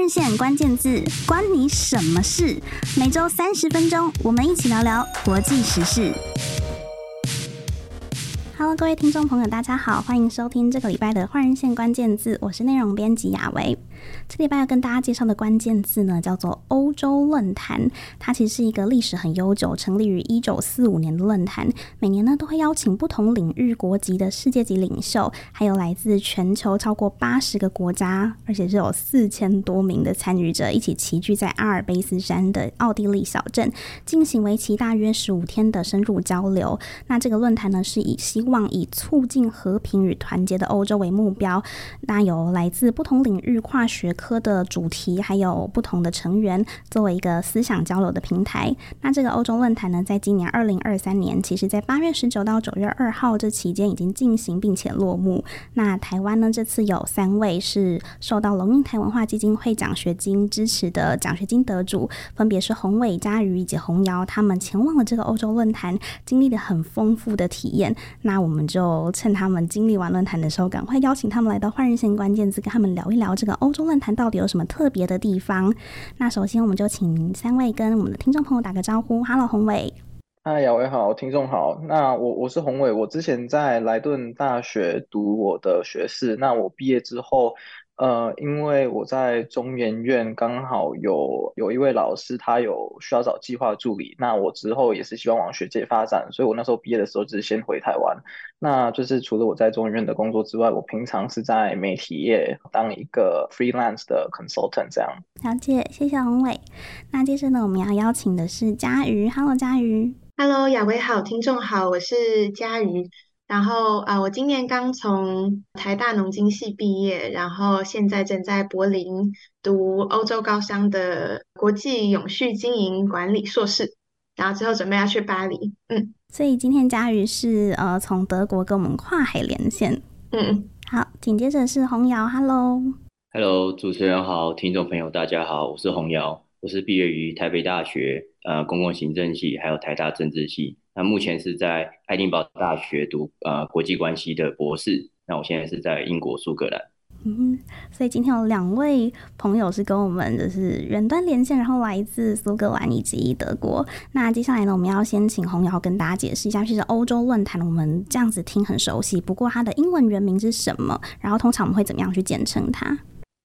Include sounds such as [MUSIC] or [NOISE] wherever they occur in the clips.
日线关键字，关你什么事？每周三十分钟，我们一起聊聊国际时事。Hello，各位听众朋友，大家好，欢迎收听这个礼拜的换人线关键字，我是内容编辑雅维。这礼拜要跟大家介绍的关键字呢，叫做欧洲论坛。它其实是一个历史很悠久，成立于一九四五年的论坛。每年呢，都会邀请不同领域国籍的世界级领袖，还有来自全球超过八十个国家，而且是有四千多名的参与者，一起齐聚在阿尔卑斯山的奥地利小镇，进行为期大约十五天的深入交流。那这个论坛呢，是以希望以促进和平与团结的欧洲为目标。那有来自不同领域跨学科的主题，还有不同的成员，作为一个思想交流的平台。那这个欧洲论坛呢，在今年二零二三年，其实在八月十九到九月二号这期间已经进行并且落幕。那台湾呢，这次有三位是受到龙应台文化基金会奖学金支持的奖学金得主，分别是宏伟、佳瑜以及洪瑶。他们前往了这个欧洲论坛，经历了很丰富的体验。那我们就趁他们经历完论坛的时候，赶快邀请他们来到换日线关键字，跟他们聊一聊这个欧洲论坛。到底有什么特别的地方？那首先我们就请三位跟我们的听众朋友打个招呼。Hello，宏伟。嗨，雅维好，听众好。那我我是宏伟，我之前在莱顿大学读我的学士。那我毕业之后。呃，因为我在中研院刚好有有一位老师，他有需要找计划助理。那我之后也是希望往学界发展，所以我那时候毕业的时候就是先回台湾。那就是除了我在中研院的工作之外，我平常是在媒体业当一个 freelance 的 consultant 这样。了解，谢谢宏伟。那接着呢，我们要邀请的是佳瑜。Hello，佳瑜。Hello，雅维好，听众好，我是佳瑜。然后啊、呃，我今年刚从台大农经系毕业，然后现在正在柏林读欧洲高商的国际永续经营管理硕士，然后之后准备要去巴黎。嗯，所以今天佳瑜是呃从德国跟我们跨海连线。嗯，好，紧接着是洪瑶，Hello，Hello，主持人好，听众朋友大家好，我是洪瑶，我是毕业于台北大学呃公共行政系，还有台大政治系。那目前是在爱丁堡大学读呃国际关系的博士。那我现在是在英国苏格兰。嗯，所以今天有两位朋友是跟我们就是远端连线，然后来自苏格兰以及德国。那接下来呢，我们要先请洪瑶跟大家解释一下，其实欧洲论坛我们这样子听很熟悉，不过它的英文原名是什么？然后通常我们会怎么样去简称它？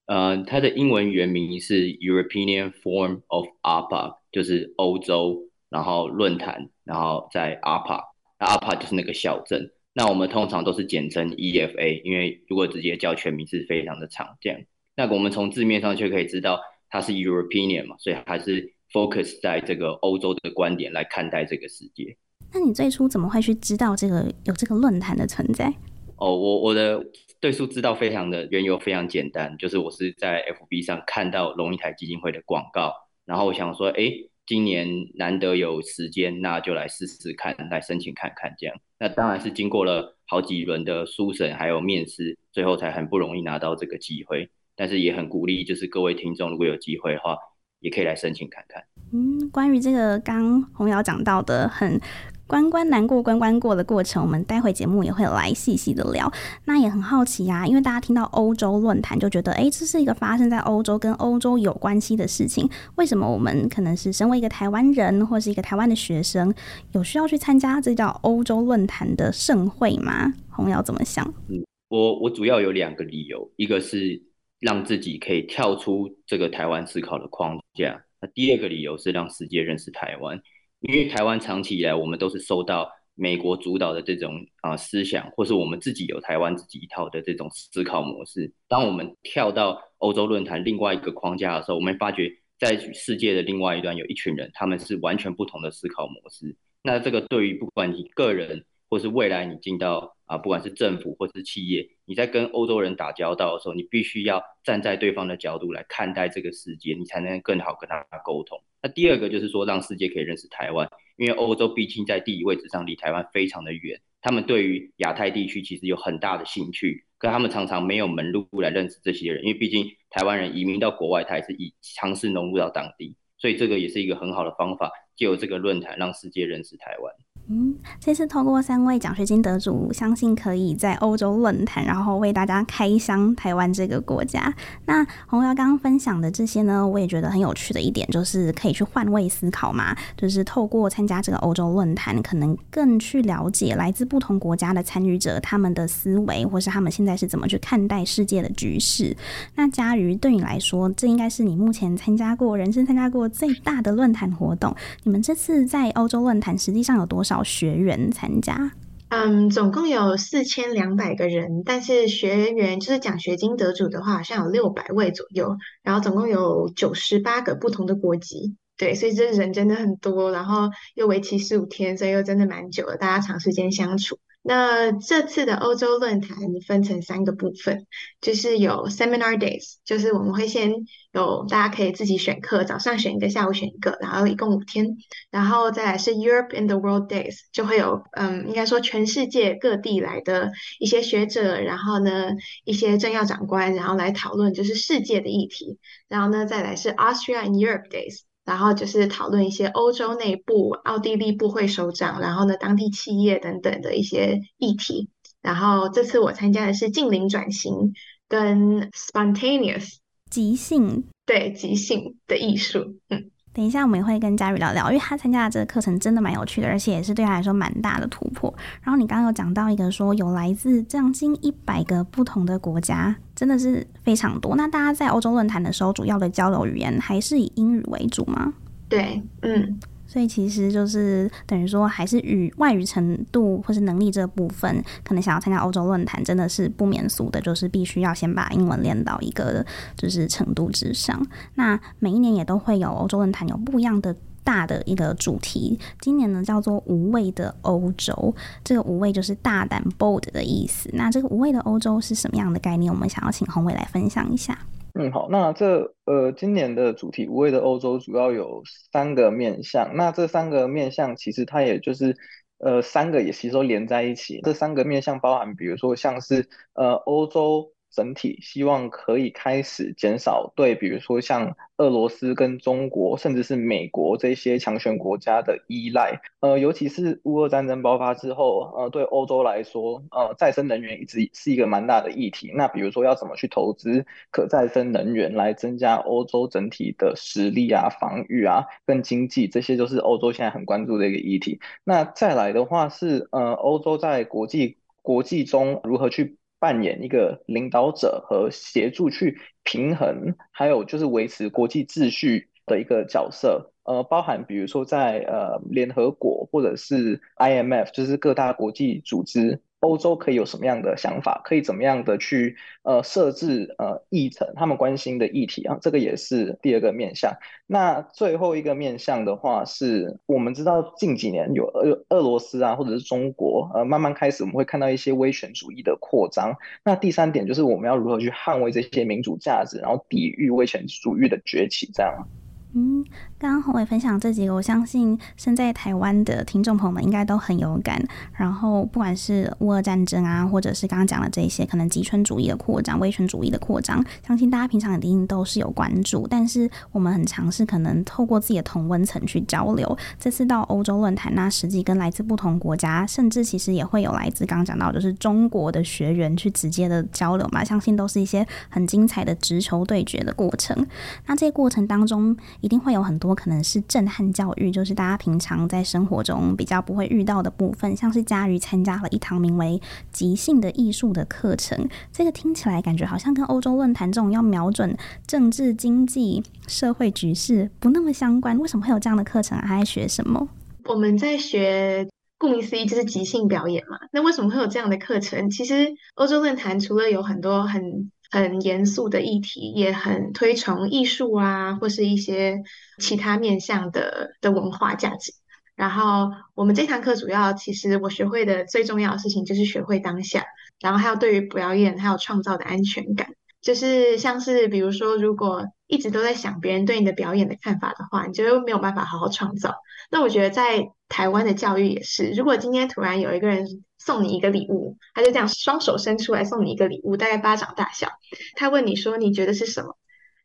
呃，它的英文原名是 European Forum of APA，就是欧洲。然后论坛，然后在 APA，那 APA 就是那个小镇。那我们通常都是简称 EFA，因为如果直接叫全名是非常的常见。那我们从字面上就可以知道它是 European 嘛，所以还是 focus 在这个欧洲的观点来看待这个世界。那你最初怎么会去知道这个有这个论坛的存在？哦，我我的对数知道非常的缘由非常简单，就是我是在 FB 上看到龙应台基金会的广告，然后我想说，哎。今年难得有时间，那就来试试看，来申请看看这样。那当然是经过了好几轮的书审，还有面试，最后才很不容易拿到这个机会。但是也很鼓励，就是各位听众如果有机会的话，也可以来申请看看。嗯，关于这个刚洪瑶讲到的很。关关难过关关过的过程，我们待会节目也会来细细的聊。那也很好奇呀、啊，因为大家听到欧洲论坛就觉得，哎、欸，这是一个发生在欧洲跟欧洲有关系的事情。为什么我们可能是身为一个台湾人，或是一个台湾的学生，有需要去参加这叫欧洲论坛的盛会吗？洪瑶怎么想？嗯，我我主要有两个理由，一个是让自己可以跳出这个台湾思考的框架，那第二个理由是让世界认识台湾。因为台湾长期以来，我们都是受到美国主导的这种啊、思想，或是我们自己有台湾自己一套的这种思考模式。当我们跳到欧洲论坛另外一个框架的时候，我们发觉在世界的另外一端有一群人，他们是完全不同的思考模式。那这个对于不管你个人，或是未来你进到啊，不管是政府或是企业，你在跟欧洲人打交道的时候，你必须要站在对方的角度来看待这个世界，你才能更好跟他沟通。那第二个就是说，让世界可以认识台湾，因为欧洲毕竟在地理位置上离台湾非常的远，他们对于亚太地区其实有很大的兴趣，可他们常常没有门路来认识这些人，因为毕竟台湾人移民到国外，他也是以尝试融入到当地，所以这个也是一个很好的方法，借由这个论坛让世界认识台湾。嗯，这次透过三位奖学金得主，相信可以在欧洲论坛，然后为大家开箱台湾这个国家。那洪瑶刚刚分享的这些呢，我也觉得很有趣的一点，就是可以去换位思考嘛，就是透过参加这个欧洲论坛，可能更去了解来自不同国家的参与者他们的思维，或是他们现在是怎么去看待世界的局势。那嘉瑜对你来说，这应该是你目前参加过、人生参加过最大的论坛活动。你们这次在欧洲论坛实际上有多少？学员参加，嗯，总共有四千两百个人，但是学员就是奖学金得主的话，好像有六百位左右，然后总共有九十八个不同的国籍，对，所以这人真的很多，然后又为期十五天，所以又真的蛮久了，大家长时间相处。那这次的欧洲论坛分成三个部分，就是有 seminar days，就是我们会先有大家可以自己选课，早上选一个，下午选一个，然后一共五天，然后再来是 Europe in the World Days，就会有嗯，应该说全世界各地来的一些学者，然后呢一些政要长官，然后来讨论就是世界的议题，然后呢再来是 Austria in Europe Days。然后就是讨论一些欧洲内部、奥地利部会首长，然后呢，当地企业等等的一些议题。然后这次我参加的是近邻转型跟 spontaneous 即兴，对，即兴的艺术，嗯。等一下，我们也会跟佳宇聊聊，因为他参加的这个课程真的蛮有趣的，而且也是对他来说蛮大的突破。然后你刚刚有讲到一个说有来自将近一百个不同的国家，真的是非常多。那大家在欧洲论坛的时候，主要的交流语言还是以英语为主吗？对，嗯。所以其实就是等于说，还是语外语程度或是能力这部分，可能想要参加欧洲论坛，真的是不免俗的，就是必须要先把英文练到一个就是程度之上。那每一年也都会有欧洲论坛有不一样的大的一个主题，今年呢叫做“无畏的欧洲”，这个“无畏”就是大胆 （bold） 的意思。那这个“无畏的欧洲”是什么样的概念？我们想要请宏伟来分享一下。嗯，好，那这呃，今年的主题“无畏的欧洲”主要有三个面向。那这三个面向其实它也就是呃，三个也其实都连在一起。这三个面向包含，比如说像是呃，欧洲。整体希望可以开始减少对，比如说像俄罗斯跟中国，甚至是美国这些强权国家的依赖。呃，尤其是乌俄战争爆发之后，呃，对欧洲来说，呃，再生能源一直是一个蛮大的议题。那比如说要怎么去投资可再生能源来增加欧洲整体的实力啊、防御啊、跟经济，这些都是欧洲现在很关注的一个议题。那再来的话是，呃，欧洲在国际国际中如何去。扮演一个领导者和协助去平衡，还有就是维持国际秩序的一个角色，呃，包含比如说在呃联合国或者是 IMF，就是各大国际组织。欧洲可以有什么样的想法？可以怎么样的去呃设置呃议程？他们关心的议题啊，这个也是第二个面向。那最后一个面向的话是，我们知道近几年有俄俄罗斯啊，或者是中国呃慢慢开始，我们会看到一些威权主义的扩张。那第三点就是我们要如何去捍卫这些民主价值，然后抵御威权主义的崛起，这样。嗯，刚刚宏伟分享这几个，我相信身在台湾的听众朋友们应该都很有感。然后，不管是乌俄战争啊，或者是刚刚讲的这些可能极权主义的扩张、威权主义的扩张，相信大家平常一定都是有关注。但是，我们很尝试可能透过自己的同温层去交流。这次到欧洲论坛，那实际跟来自不同国家，甚至其实也会有来自刚刚讲到就是中国的学员去直接的交流嘛。相信都是一些很精彩的直球对决的过程。那这个过程当中，一定会有很多我可能是震撼教育，就是大家平常在生活中比较不会遇到的部分，像是嘉瑜参加了一堂名为“即兴的艺术”的课程，这个听起来感觉好像跟欧洲论坛这种要瞄准政治、经济、社会局势不那么相关。为什么会有这样的课程？还在学什么？我们在学，顾名思义就是即兴表演嘛。那为什么会有这样的课程？其实欧洲论坛除了有很多很很严肃的议题，也很推崇艺术啊，或是一些其他面向的的文化价值。然后我们这堂课主要，其实我学会的最重要的事情就是学会当下，然后还有对于表演还有创造的安全感。就是像是比如说，如果一直都在想别人对你的表演的看法的话，你就没有办法好好创造。那我觉得在台湾的教育也是，如果今天突然有一个人送你一个礼物，他就这样双手伸出来送你一个礼物，大概巴掌大小，他问你说你觉得是什么？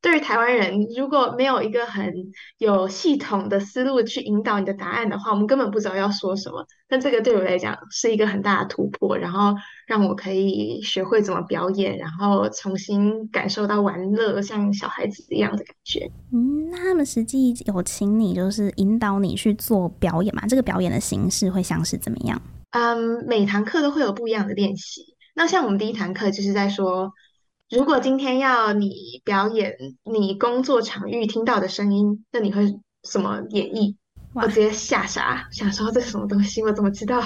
对于台湾人，如果没有一个很有系统的思路去引导你的答案的话，我们根本不知道要说什么。但这个对我来讲是一个很大的突破，然后让我可以学会怎么表演，然后重新感受到玩乐，像小孩子一样的感觉。嗯，那他们实际有请你就是引导你去做表演吗？这个表演的形式会像是怎么样？嗯，每堂课都会有不一样的练习。那像我们第一堂课就是在说，如果今天要你表演你工作场域听到的声音，那你会怎么演绎？我直接吓傻，想说这是什么东西？我怎么知道？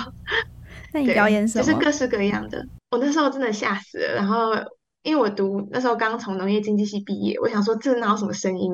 那你表演什么？就是各式各样的。我那时候真的吓死了，然后。因为我读那时候刚从农业经济系毕业，我想说这哪有什么声音？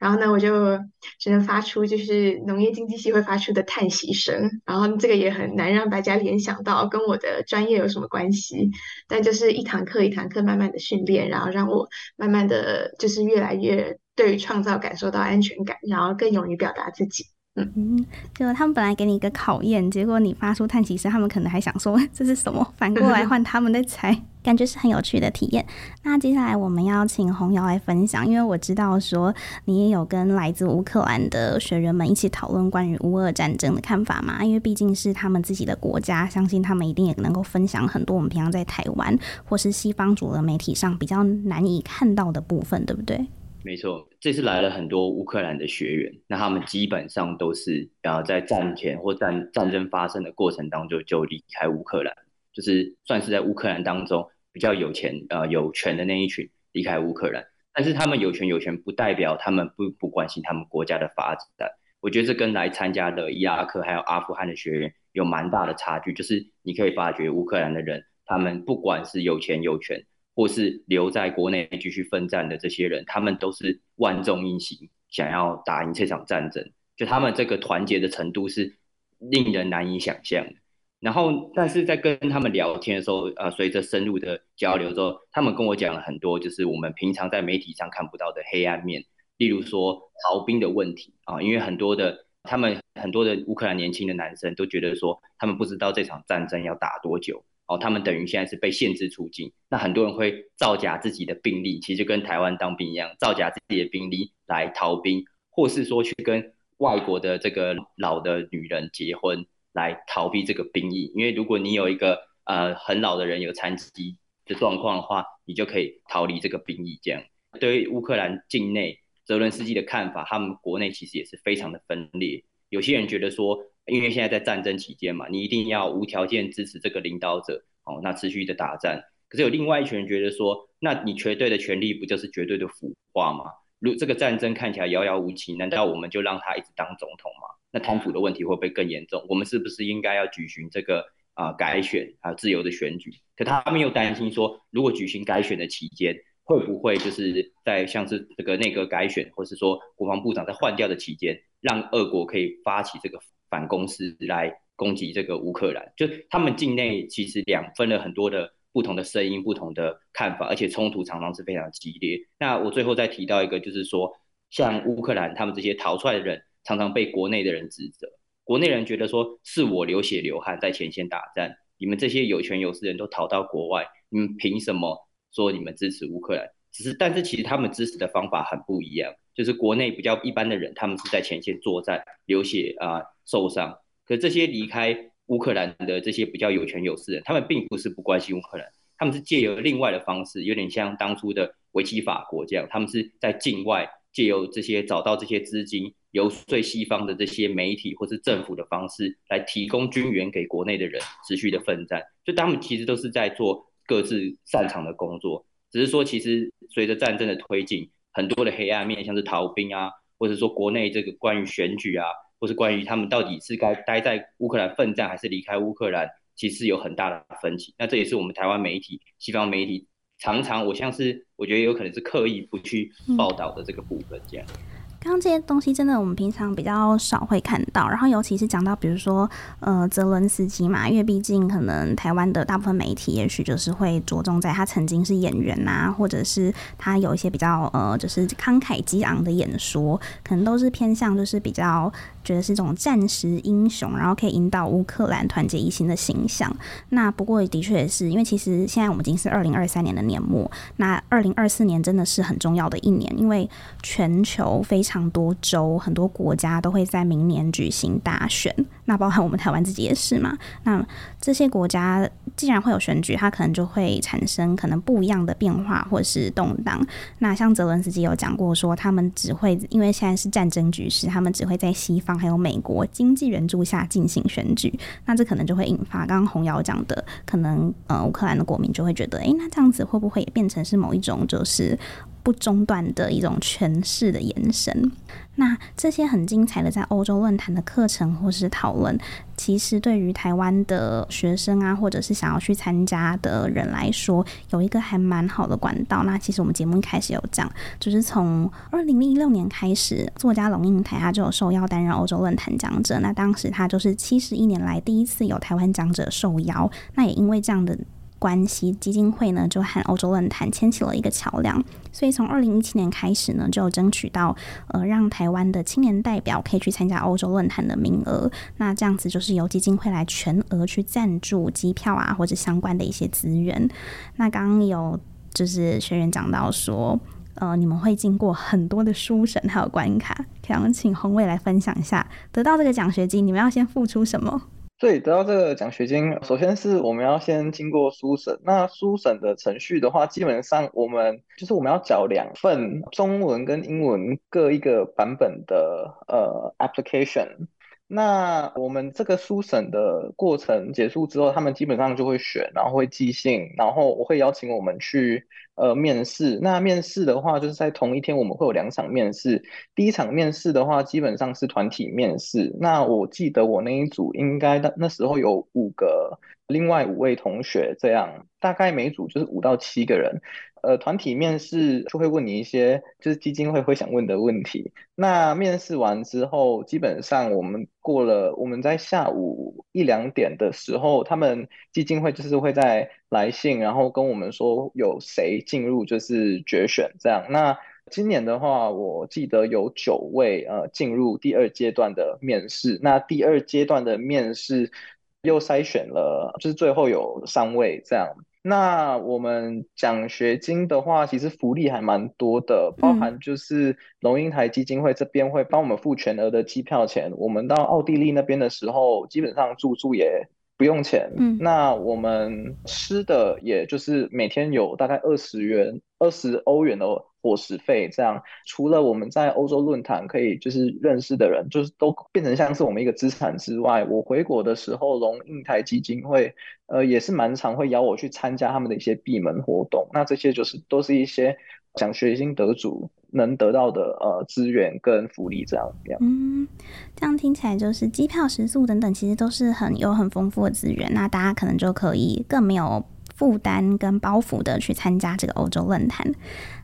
然后呢，我就只能发出就是农业经济系会发出的叹息声。然后这个也很难让大家联想到跟我的专业有什么关系。但就是一堂课一堂课慢慢的训练，然后让我慢慢的就是越来越对于创造感受到安全感，然后更勇于表达自己。嗯嗯，就他们本来给你一个考验，结果你发出叹息声，他们可能还想说 [LAUGHS] 这是什么？反过来 [LAUGHS] 换他们在猜。感觉是很有趣的体验。那接下来我们要请红瑶来分享，因为我知道说你也有跟来自乌克兰的学员们一起讨论关于乌俄战争的看法嘛。因为毕竟是他们自己的国家，相信他们一定也能够分享很多我们平常在台湾或是西方主流媒体上比较难以看到的部分，对不对？没错，这次来了很多乌克兰的学员，那他们基本上都是呃在战前或战战争发生的过程当中就离开乌克兰。就是算是在乌克兰当中比较有钱呃有权的那一群离开乌克兰，但是他们有权有权不代表他们不不关心他们国家的发展。我觉得这跟来参加的伊拉克还有阿富汗的学员有蛮大的差距。就是你可以发觉乌克兰的人，他们不管是有钱有权，或是留在国内继续奋战的这些人，他们都是万众一心，想要打赢这场战争。就他们这个团结的程度是令人难以想象的。然后，但是在跟他们聊天的时候，呃，随着深入的交流之后，他们跟我讲了很多，就是我们平常在媒体上看不到的黑暗面，例如说逃兵的问题啊，因为很多的他们很多的乌克兰年轻的男生都觉得说，他们不知道这场战争要打多久，哦，他们等于现在是被限制出境，那很多人会造假自己的兵力，其实就跟台湾当兵一样，造假自己的兵力来逃兵，或是说去跟外国的这个老的女人结婚。来逃避这个兵役，因为如果你有一个呃很老的人有残疾的状况的话，你就可以逃离这个兵役。这样，对于乌克兰境内泽伦斯基的看法，他们国内其实也是非常的分裂。有些人觉得说，因为现在在战争期间嘛，你一定要无条件支持这个领导者哦，那持续的打战。可是有另外一群人觉得说，那你绝对的权利不就是绝对的腐化吗？如这个战争看起来遥遥无期，难道我们就让他一直当总统吗？那贪腐的问题会不会更严重？我们是不是应该要举行这个啊、呃、改选啊自由的选举？可他们又担心说，如果举行改选的期间，会不会就是在像是这个内阁改选，或是说国防部长在换掉的期间，让俄国可以发起这个反攻势来攻击这个乌克兰？就他们境内其实两分了很多的不同的声音、不同的看法，而且冲突常常是非常激烈。那我最后再提到一个，就是说像乌克兰他们这些逃出来的人。常常被国内的人指责，国内人觉得说是我流血流汗在前线打战，你们这些有权有势人都逃到国外，你们凭什么说你们支持乌克兰？只是，但是其实他们支持的方法很不一样，就是国内比较一般的人，他们是在前线作战，流血啊、受伤，可这些离开乌克兰的这些比较有权有势人，他们并不是不关心乌克兰，他们是借由另外的方式，有点像当初的维基法国这样，他们是在境外借由这些找到这些资金。游说西方的这些媒体或是政府的方式来提供军援给国内的人持续的奋战，就他们其实都是在做各自擅长的工作，只是说其实随着战争的推进，很多的黑暗面，像是逃兵啊，或者说国内这个关于选举啊，或是关于他们到底是该待在乌克兰奋战还是离开乌克兰，其实有很大的分歧。那这也是我们台湾媒体、西方媒体常常，我像是我觉得有可能是刻意不去报道的这个部分，这样。刚刚这些东西真的我们平常比较少会看到，然后尤其是讲到比如说呃泽伦斯基嘛，因为毕竟可能台湾的大部分媒体也许就是会着重在他曾经是演员啊，或者是他有一些比较呃就是慷慨激昂的演说，可能都是偏向就是比较觉得是这种战时英雄，然后可以引导乌克兰团结一心的形象。那不过的确也是，因为其实现在我们已经是二零二三年的年末，那二零二四年真的是很重要的一年，因为全球非常多州、很多国家都会在明年举行大选，那包含我们台湾自己也是嘛。那这些国家既然会有选举，它可能就会产生可能不一样的变化或是动荡。那像泽伦斯基有讲过说，他们只会因为现在是战争局势，他们只会在西方还有美国经济援助下进行选举。那这可能就会引发刚刚洪瑶讲的，可能呃乌克兰的国民就会觉得，哎、那这样子会不会也变成是某一种就是不中断的一种诠释的延伸？那这些很精彩的在欧洲论坛的课程或是讨论，其实对于台湾的学生啊，或者是想要去参加的人来说，有一个还蛮好的管道。那其实我们节目一开始有讲，就是从二零一六年开始，作家龙应台他就有受邀担任欧洲论坛讲者。那当时他就是七十一年来第一次有台湾讲者受邀。那也因为这样的。关系基金会呢，就和欧洲论坛牵起了一个桥梁，所以从二零一七年开始呢，就争取到呃，让台湾的青年代表可以去参加欧洲论坛的名额。那这样子就是由基金会来全额去赞助机票啊，或者相关的一些资源。那刚刚有就是学员讲到说，呃，你们会经过很多的书审还有关卡，想请宏伟来分享一下，得到这个奖学金，你们要先付出什么？对，得到这个奖学金，首先是我们要先经过书审。那书审的程序的话，基本上我们就是我们要缴两份中文跟英文各一个版本的呃 application。那我们这个书审的过程结束之后，他们基本上就会选，然后会寄信，然后我会邀请我们去呃面试。那面试的话，就是在同一天我们会有两场面试。第一场面试的话，基本上是团体面试。那我记得我那一组应该那那时候有五个，另外五位同学这样，大概每组就是五到七个人。呃，团体面试就会问你一些就是基金会会想问的问题。那面试完之后，基本上我们过了，我们在下午一两点的时候，他们基金会就是会在来信，然后跟我们说有谁进入就是决选这样。那今年的话，我记得有九位呃进入第二阶段的面试。那第二阶段的面试又筛选了，就是最后有三位这样。那我们奖学金的话，其实福利还蛮多的，包含就是龙应台基金会这边会帮我们付全额的机票钱，我们到奥地利那边的时候，基本上住宿也不用钱。嗯，那我们吃的也就是每天有大概二十元、二十欧元的伙食费，这样除了我们在欧洲论坛可以就是认识的人，就是都变成像是我们一个资产之外，我回国的时候，龙应台基金会呃也是蛮常会邀我去参加他们的一些闭门活动，那这些就是都是一些奖学金得主能得到的呃资源跟福利这样样。嗯，这样听起来就是机票、食宿等等，其实都是很有很丰富的资源，那大家可能就可以更没有负担跟包袱的去参加这个欧洲论坛。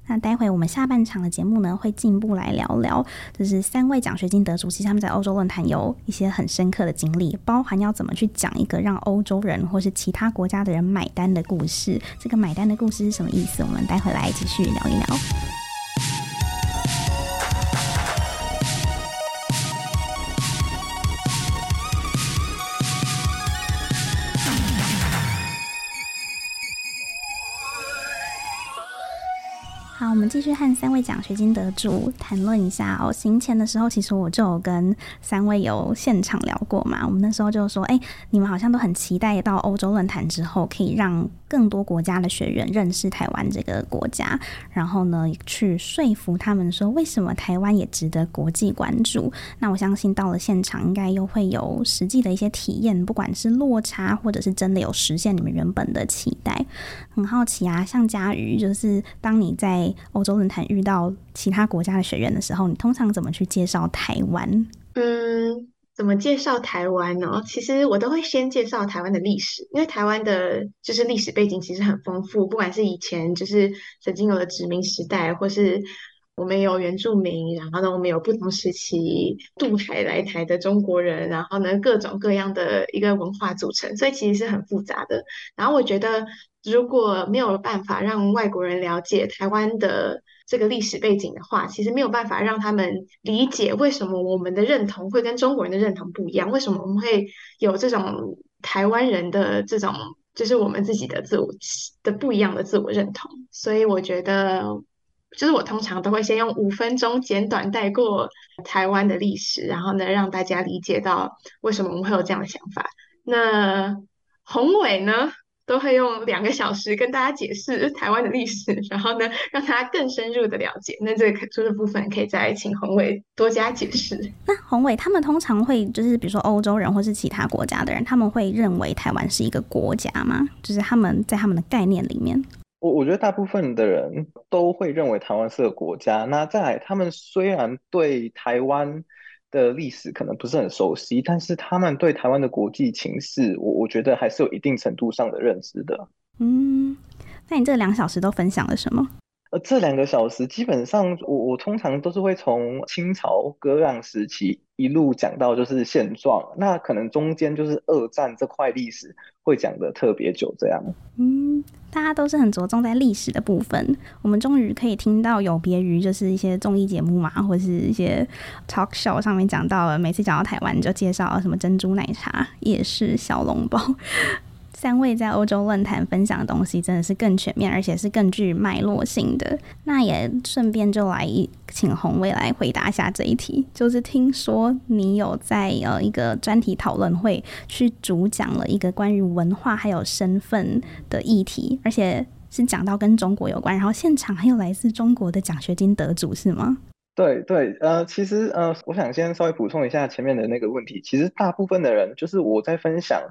那待会我们下半场的节目呢，会进一步来聊聊，就是三位奖学金得主，其实他们在欧洲论坛有一些很深刻的经历，包含要怎么去讲一个让欧洲人或是其他国家的人买单的故事。这个买单的故事是什么意思？我们待会来继续聊一聊。继续和三位奖学金得主谈论一下哦。行前的时候，其实我就有跟三位有现场聊过嘛。我们那时候就说，哎，你们好像都很期待到欧洲论坛之后，可以让更多国家的学员认识台湾这个国家，然后呢，去说服他们说，为什么台湾也值得国际关注。那我相信到了现场，应该又会有实际的一些体验，不管是落差，或者是真的有实现你们原本的期待。很好奇啊，像嘉瑜，就是当你在欧洲论坛遇到其他国家的学员的时候，你通常怎么去介绍台湾？嗯，怎么介绍台湾呢？其实我都会先介绍台湾的历史，因为台湾的就是历史背景其实很丰富，不管是以前就是曾经有的殖民时代，或是我们有原住民，然后呢，我们有不同时期渡海来台的中国人，然后呢，各种各样的一个文化组成，所以其实是很复杂的。然后我觉得，如果没有办法让外国人了解台湾的这个历史背景的话，其实没有办法让他们理解为什么我们的认同会跟中国人的认同不一样，为什么我们会有这种台湾人的这种，就是我们自己的自我的不一样的自我认同。所以我觉得。就是我通常都会先用五分钟简短带过台湾的历史，然后呢，让大家理解到为什么我们会有这样的想法。那宏伟呢，都会用两个小时跟大家解释台湾的历史，然后呢，让大家更深入的了解。那这个这个部分可以再请宏伟多加解释。[LAUGHS] 那宏伟他们通常会就是比如说欧洲人或是其他国家的人，他们会认为台湾是一个国家吗？就是他们在他们的概念里面。我我觉得大部分的人都会认为台湾是个国家。那再来，他们虽然对台湾的历史可能不是很熟悉，但是他们对台湾的国际情势，我我觉得还是有一定程度上的认知的。嗯，那你这两小时都分享了什么？呃，这两个小时基本上我，我我通常都是会从清朝割让时期一路讲到就是现状，那可能中间就是二战这块历史会讲得特别久，这样。嗯，大家都是很着重在历史的部分，我们终于可以听到有别于就是一些综艺节目嘛，或是一些 talk show 上面讲到了，每次讲到台湾就介绍什么珍珠奶茶、夜市小笼包。三位在欧洲论坛分享的东西真的是更全面，而且是更具脉络性的。那也顺便就来请红卫来回答一下这一题，就是听说你有在呃一个专题讨论会去主讲了一个关于文化还有身份的议题，而且是讲到跟中国有关，然后现场还有来自中国的奖学金得主是吗？对对，呃，其实呃，我想先稍微补充一下前面的那个问题，其实大部分的人就是我在分享。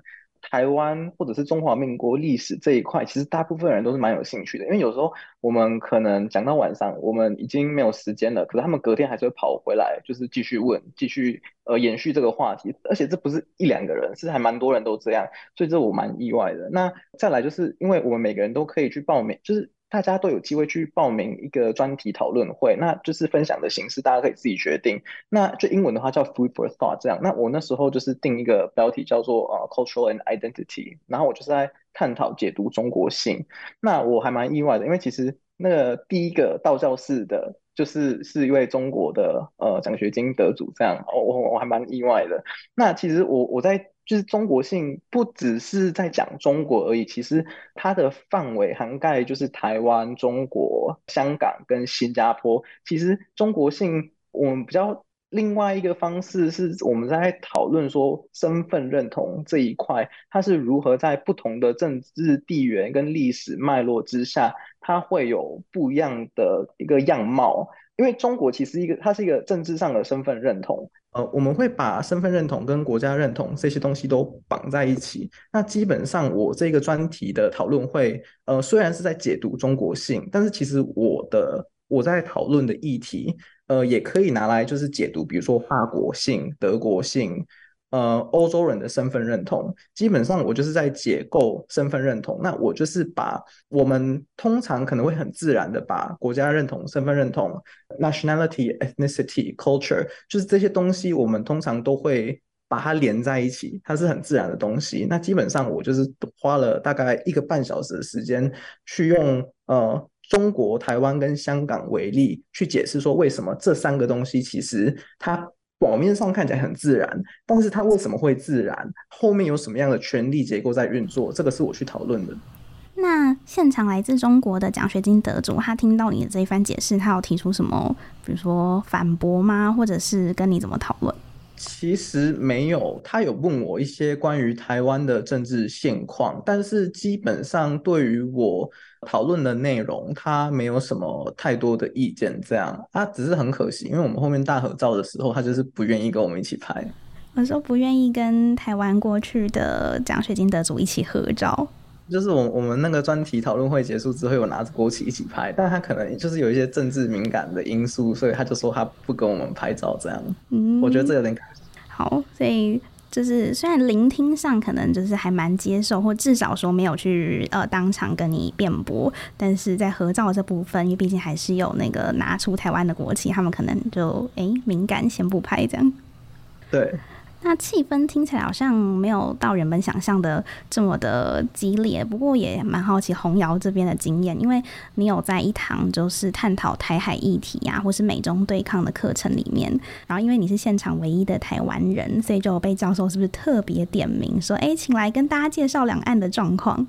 台湾或者是中华民国历史这一块，其实大部分人都是蛮有兴趣的，因为有时候我们可能讲到晚上，我们已经没有时间了，可是他们隔天还是会跑回来，就是继续问，继续呃延续这个话题，而且这不是一两个人，是还蛮多人都这样，所以这我蛮意外的。那再来就是因为我们每个人都可以去报名，就是。大家都有机会去报名一个专题讨论会，那就是分享的形式，大家可以自己决定。那就英文的话叫 Food for Thought 这样。那我那时候就是定一个标题叫做呃 Cultural and Identity，然后我就是在探讨解读中国性。那我还蛮意外的，因为其实那个第一个道教室的，就是是一位中国的呃奖学金得主这样。我我我还蛮意外的。那其实我我在。就是中国性不只是在讲中国而已，其实它的范围涵盖就是台湾、中国、香港跟新加坡。其实中国性我们比较另外一个方式是我们在讨论说身份认同这一块，它是如何在不同的政治地缘跟历史脉络之下，它会有不一样的一个样貌。因为中国其实一个它是一个政治上的身份认同。呃，我们会把身份认同跟国家认同这些东西都绑在一起。那基本上，我这个专题的讨论会，呃，虽然是在解读中国性，但是其实我的我在讨论的议题，呃，也可以拿来就是解读，比如说法国性、德国性。呃，欧洲人的身份认同，基本上我就是在解构身份认同。那我就是把我们通常可能会很自然的把国家认同、身份认同、nationality、ethnicity、culture，就是这些东西，我们通常都会把它连在一起，它是很自然的东西。那基本上我就是花了大概一个半小时的时间，去用呃中国、台湾跟香港为例，去解释说为什么这三个东西其实它。表面上看起来很自然，但是它为什么会自然？后面有什么样的权力结构在运作？这个是我去讨论的。那现场来自中国的奖学金得主，他听到你的这一番解释，他有提出什么，比如说反驳吗？或者是跟你怎么讨论？其实没有，他有问我一些关于台湾的政治现况，但是基本上对于我讨论的内容，他没有什么太多的意见。这样，他只是很可惜，因为我们后面大合照的时候，他就是不愿意跟我们一起拍。我说不愿意跟台湾过去的奖学金得主一起合照。就是我我们那个专题讨论会结束之后，有拿着国旗一起拍，但他可能就是有一些政治敏感的因素，所以他就说他不跟我们拍照这样。嗯，我觉得这有点可惜。好，所以就是虽然聆听上可能就是还蛮接受，或至少说没有去呃当场跟你辩驳，但是在合照这部分，因为毕竟还是有那个拿出台湾的国旗，他们可能就哎、敏感先不拍这样。对。那气氛听起来好像没有到原本想象的这么的激烈，不过也蛮好奇洪瑶这边的经验，因为你有在一堂就是探讨台海议题啊，或是美中对抗的课程里面，然后因为你是现场唯一的台湾人，所以就被教授是不是特别点名说，哎、请来跟大家介绍两岸的状况？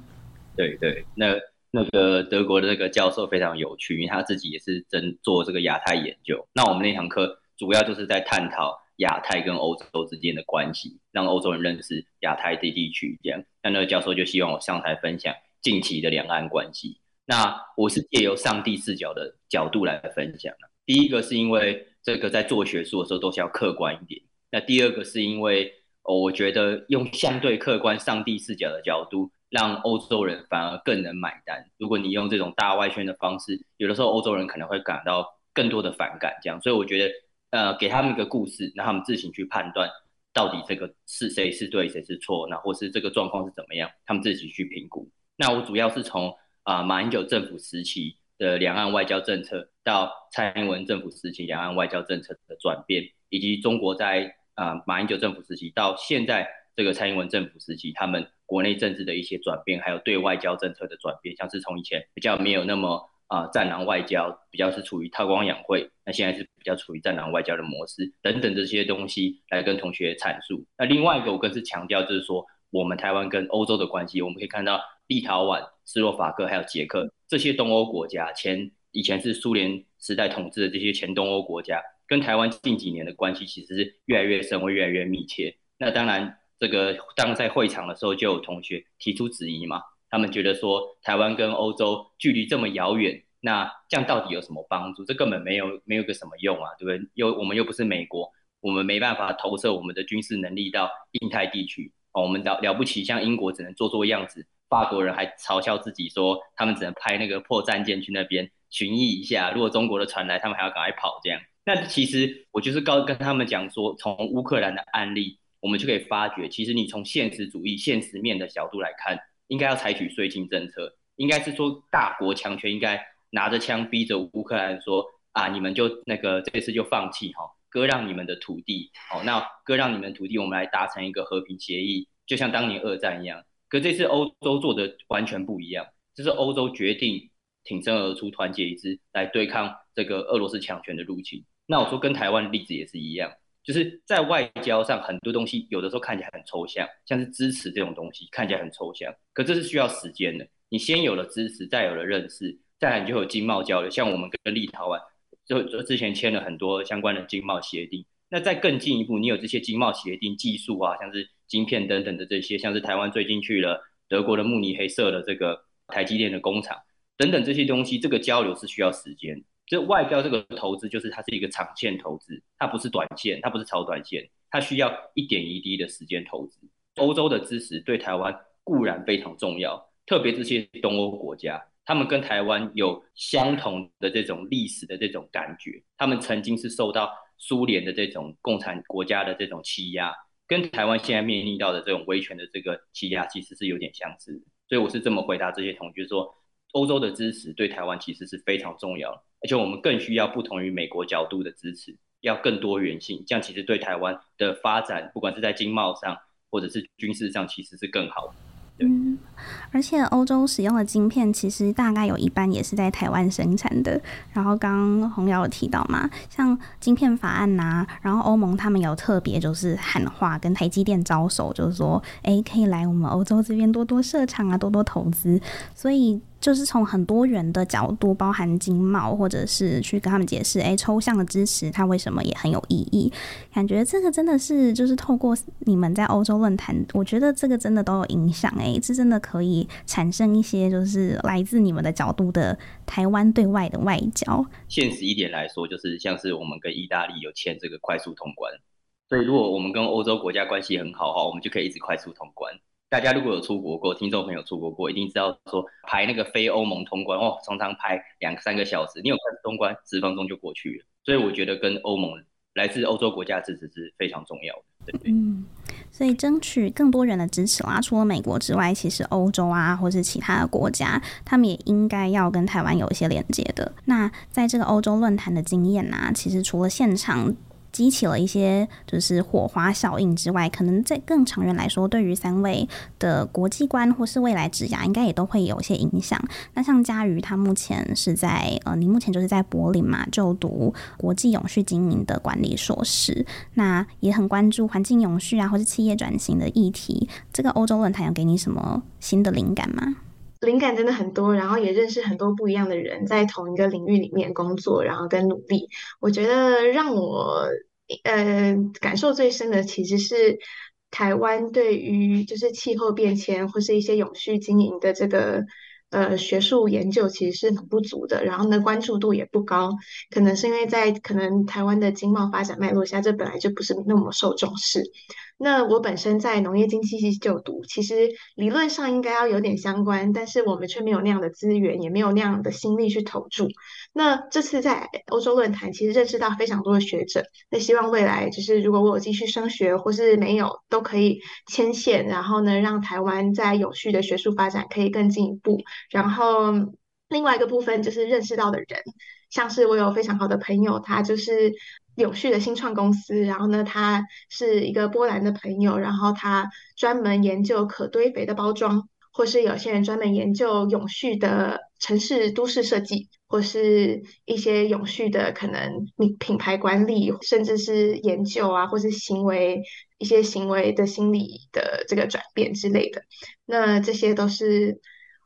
对对，那那个德国的那个教授非常有趣，因为他自己也是真做这个亚太研究。那我们那堂课主要就是在探讨。亚太跟欧洲之间的关系，让欧洲人认识亚太的地区，这样。那那个教授就希望我上台分享近期的两岸关系。那我是借由上帝视角的角度来分享。第一个是因为这个在做学术的时候都是要客观一点。那第二个是因为我觉得用相对客观上帝视角的角度，让欧洲人反而更能买单。如果你用这种大外宣的方式，有的时候欧洲人可能会感到更多的反感。这样，所以我觉得。呃，给他们一个故事，让他们自行去判断到底这个是谁是对，谁是错，那或是这个状况是怎么样，他们自己去评估。那我主要是从啊、马英九政府时期的两岸外交政策，到蔡英文政府时期两岸外交政策的转变，以及中国在啊、马英九政府时期到现在这个蔡英文政府时期，他们国内政治的一些转变，还有对外交政策的转变，像是从以前比较没有那么。啊、战狼外交比较是处于韬光养晦，那现在是比较处于战狼外交的模式等等这些东西来跟同学阐述。那另外一个我更是强调，就是说我们台湾跟欧洲的关系，我们可以看到立陶宛、斯洛伐克还有捷克这些东欧国家，前以前是苏联时代统治的这些前东欧国家，跟台湾近几年的关系其实是越来越深，会越来越密切。那当然，这个当在会场的时候就有同学提出质疑嘛。他们觉得说台湾跟欧洲距离这么遥远，那这样到底有什么帮助？这根本没有没有个什么用啊，对不对？又我们又不是美国，我们没办法投射我们的军事能力到印太地区。哦，我们了了不起，像英国只能做做样子，法国人还嘲笑自己说他们只能派那个破战舰去那边巡弋一下，如果中国的船来，他们还要赶快跑这样。那其实我就是告跟他们讲说，从乌克兰的案例，我们就可以发觉，其实你从现实主义、现实面的角度来看。应该要采取绥靖政策，应该是说大国强权应该拿着枪逼着乌克兰说啊，你们就那个这次就放弃哈，割让你们的土地，好，那割让你们土地，我们来达成一个和平协议，就像当年二战一样。可这次欧洲做的完全不一样，就是欧洲决定挺身而出，团结一致来对抗这个俄罗斯强权的入侵。那我说跟台湾的例子也是一样。就是在外交上，很多东西有的时候看起来很抽象，像是支持这种东西看起来很抽象，可这是需要时间的。你先有了支持，再有了认识，再来你就有经贸交流。像我们跟立陶宛就就之前签了很多相关的经贸协定，那再更进一步，你有这些经贸协定、技术啊，像是晶片等等的这些，像是台湾最近去了德国的慕尼黑设了这个台积电的工厂等等这些东西，这个交流是需要时间。就外交这个投资，就是它是一个长线投资，它不是短线，它不是超短线，它需要一点一滴的时间投资。欧洲的支持对台湾固然非常重要，特别这些东欧国家，他们跟台湾有相同的这种历史的这种感觉，他们曾经是受到苏联的这种共产国家的这种欺压，跟台湾现在面临到的这种威权的这个欺压，其实是有点相似。所以我是这么回答这些同学说，欧洲的支持对台湾其实是非常重要的。而且我们更需要不同于美国角度的支持，要更多元性，这样其实对台湾的发展，不管是在经贸上或者是军事上，其实是更好的。嗯，而且欧洲使用的晶片其实大概有一半也是在台湾生产的。然后刚刚虹瑶有提到嘛，像晶片法案呐、然后欧盟他们有特别就是喊话跟台积电招手，就是说，哎、可以来我们欧洲这边多多设厂啊，多多投资。所以。就是从很多元的角度，包含经贸，或者是去跟他们解释，哎、抽象的支持它为什么也很有意义。感觉这个真的是，就是透过你们在欧洲论坛，我觉得这个真的都有影响。哎，这真的可以产生一些，就是来自你们的角度的台湾对外的外交。现实一点来说，就是像是我们跟意大利有签这个快速通关，所以如果我们跟欧洲国家关系很好的话，我们就可以一直快速通关。大家如果有出国过，听众朋友出国过，一定知道说排那个非欧盟通关哦，常常排两三个小时。你有快速通关，十分钟就过去了。所以我觉得跟欧盟来自欧洲国家支持是非常重要的。对对。嗯，所以争取更多人的支持啦。除了美国之外，其实欧洲啊，或是其他的国家，他们也应该要跟台湾有一些连接的。那在这个欧洲论坛的经验啊，其实除了现场。激起了一些就是火花效应之外，可能在更长远来说，对于三位的国际观或是未来职涯，应该也都会有些影响。那像佳瑜，他目前是在呃，你目前就是在柏林嘛，就读国际永续经营的管理硕士，那也很关注环境永续啊，或是企业转型的议题。这个欧洲论坛有给你什么新的灵感吗？灵感真的很多，然后也认识很多不一样的人，在同一个领域里面工作，然后跟努力。我觉得让我。呃，感受最深的其实是台湾对于就是气候变迁或是一些永续经营的这个呃学术研究其实是很不足的，然后呢，关注度也不高，可能是因为在可能台湾的经贸发展脉络下，这本来就不是那么受重视。那我本身在农业经济系就读，其实理论上应该要有点相关，但是我们却没有那样的资源，也没有那样的心力去投注。那这次在欧洲论坛，其实认识到非常多的学者。那希望未来就是如果我有继续升学，或是没有，都可以牵线，然后呢，让台湾在有序的学术发展可以更进一步。然后另外一个部分就是认识到的人，像是我有非常好的朋友，他就是。永续的新创公司，然后呢，他是一个波兰的朋友，然后他专门研究可堆肥的包装，或是有些人专门研究永续的城市都市设计，或是一些永续的可能品牌管理，甚至是研究啊，或是行为一些行为的心理的这个转变之类的，那这些都是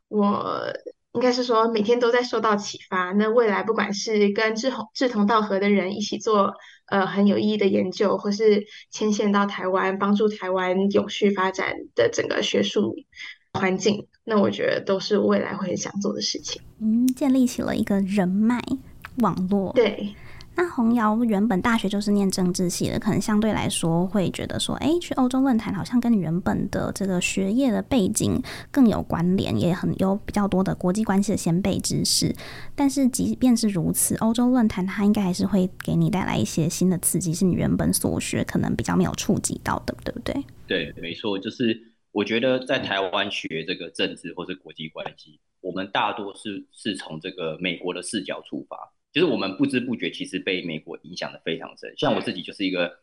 我。应该是说每天都在受到启发。那未来不管是跟志同志同道合的人一起做呃很有意义的研究，或是牵线到台湾，帮助台湾永续发展的整个学术环境，那我觉得都是未来会很想做的事情。嗯，建立起了一个人脉网络。对。那洪瑶原本大学就是念政治系的，可能相对来说会觉得说，哎、去欧洲论坛好像跟你原本的这个学业的背景更有关联，也很有比较多的国际关系的先辈知识。但是即便是如此，欧洲论坛它应该还是会给你带来一些新的刺激，是你原本所学可能比较没有触及到的，对不对？对，没错，就是我觉得在台湾学这个政治或是国际关系，我们大多是是从这个美国的视角出发。就是我们不知不觉其实被美国影响的非常深，像我自己就是一个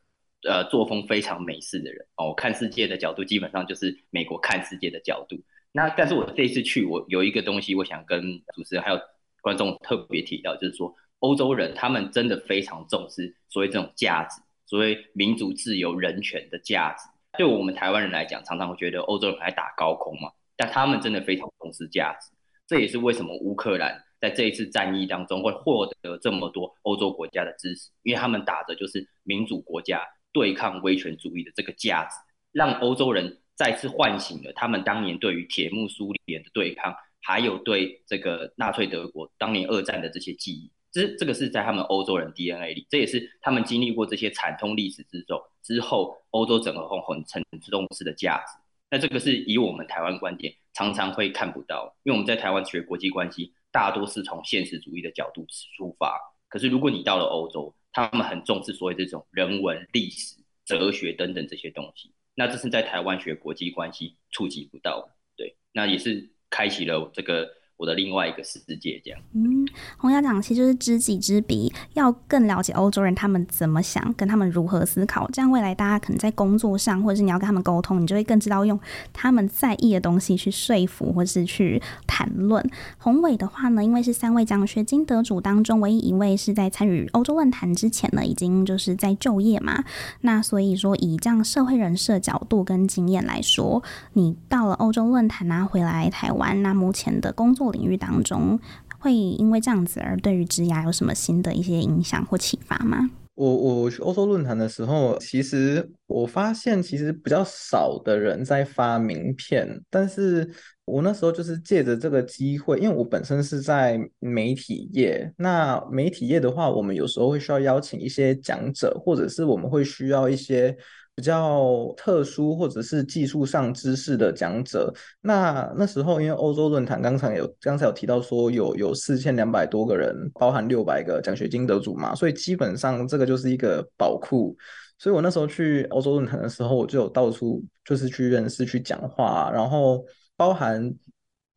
呃作风非常美式的人哦，我看世界的角度基本上就是美国看世界的角度。那但是我这一次去，我有一个东西我想跟主持人还有观众特别提到，就是说欧洲人他们真的非常重视所谓这种价值，所谓民族、自由、人权的价值。对我们台湾人来讲，常常会觉得欧洲人还打高空嘛，但他们真的非常重视价值。这也是为什么乌克兰。在这一次战役当中，会获得这么多欧洲国家的支持，因为他们打的就是民主国家对抗威权主义的这个价值，让欧洲人再次唤醒了他们当年对于铁幕苏联的对抗，还有对这个纳粹德国当年二战的这些记忆。这这个是在他们欧洲人 DNA 里，这也是他们经历过这些惨痛历史之后，之后欧洲整个很很重视的价值。那这个是以我们台湾观点常常会看不到，因为我们在台湾学国际关系。大多是从现实主义的角度出发，可是如果你到了欧洲，他们很重视所谓这种人文、历史、哲学等等这些东西，那这是在台湾学国际关系触及不到的，对，那也是开启了这个。我的另外一个世界，这样。嗯，虹瑶讲其实就是知己知彼，要更了解欧洲人他们怎么想，跟他们如何思考，这样未来大家可能在工作上，或者是你要跟他们沟通，你就会更知道用他们在意的东西去说服，或是去谈论。宏伟的话呢，因为是三位奖学金得主当中唯一一位是在参与欧洲论坛之前呢，已经就是在就业嘛，那所以说以这样社会人士的角度跟经验来说，你到了欧洲论坛啊，回来台湾，那目前的工作。领域当中，会因为这样子而对于职涯有什么新的一些影响或启发吗？我我去欧洲论坛的时候，其实我发现其实比较少的人在发名片，但是我那时候就是借着这个机会，因为我本身是在媒体业，那媒体业的话，我们有时候会需要邀请一些讲者，或者是我们会需要一些。比较特殊或者是技术上知识的讲者。那那时候因为欧洲论坛刚才有刚才有提到说有有四千两百多个人，包含六百个奖学金得主嘛，所以基本上这个就是一个宝库。所以我那时候去欧洲论坛的时候，我就有到处就是去认识、去讲话，然后包含。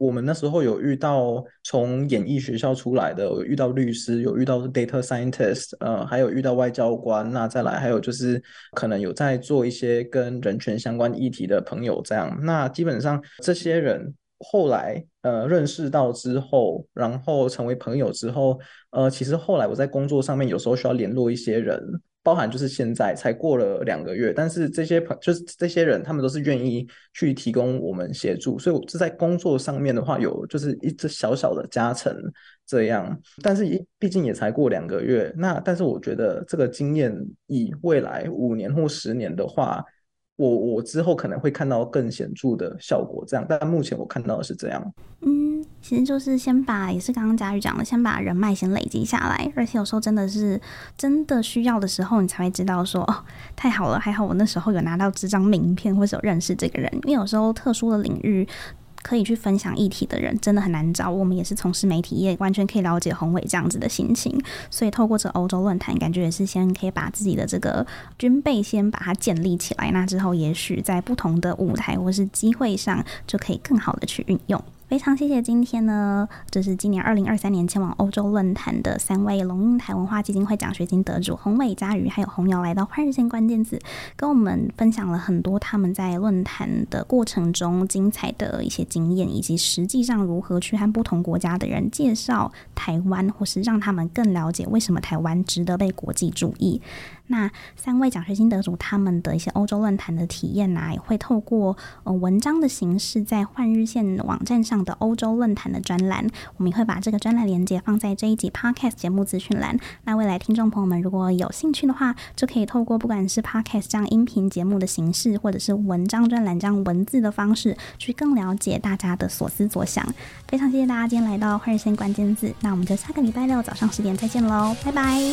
我们那时候有遇到从演艺学校出来的，有遇到律师，有遇到 data scientist，呃，还有遇到外交官。那再来还有就是可能有在做一些跟人权相关议题的朋友这样。那基本上这些人后来呃认识到之后，然后成为朋友之后，呃，其实后来我在工作上面有时候需要联络一些人。包含就是现在才过了两个月，但是这些朋就是这些人，他们都是愿意去提供我们协助，所以我这在工作上面的话，有就是一只小小的加成这样，但是一毕竟也才过两个月，那但是我觉得这个经验以未来五年或十年的话，我我之后可能会看到更显著的效果，这样，但目前我看到的是这样，嗯。其实就是先把，也是刚刚佳宇讲的，先把人脉先累积下来，而且有时候真的是真的需要的时候，你才会知道说哦，太好了，还好我那时候有拿到这张名片，或者有认识这个人。因为有时候特殊的领域可以去分享议题的人真的很难找。我们也是从事媒体业，完全可以了解宏伟这样子的心情。所以透过这欧洲论坛，感觉也是先可以把自己的这个军备先把它建立起来。那之后也许在不同的舞台或是机会上，就可以更好的去运用。非常谢谢今天呢，就是今年二零二三年前往欧洲论坛的三位龙应台文化基金会奖学金得主宏伟、佳瑜还有洪瑶来到换日线关键字，跟我们分享了很多他们在论坛的过程中精彩的一些经验，以及实际上如何去和不同国家的人介绍台湾，或是让他们更了解为什么台湾值得被国际注意。那三位奖学金得主他们的一些欧洲论坛的体验啊，也会透过呃文章的形式在换日线网站上的欧洲论坛的专栏，我们也会把这个专栏连接放在这一集 Podcast 节目资讯栏。那未来听众朋友们如果有兴趣的话，就可以透过不管是 Podcast 这样音频节目的形式，或者是文章专栏这样文字的方式，去更了解大家的所思所想。非常谢谢大家今天来到换日线关键字，那我们就下个礼拜六早上十点再见喽，拜拜。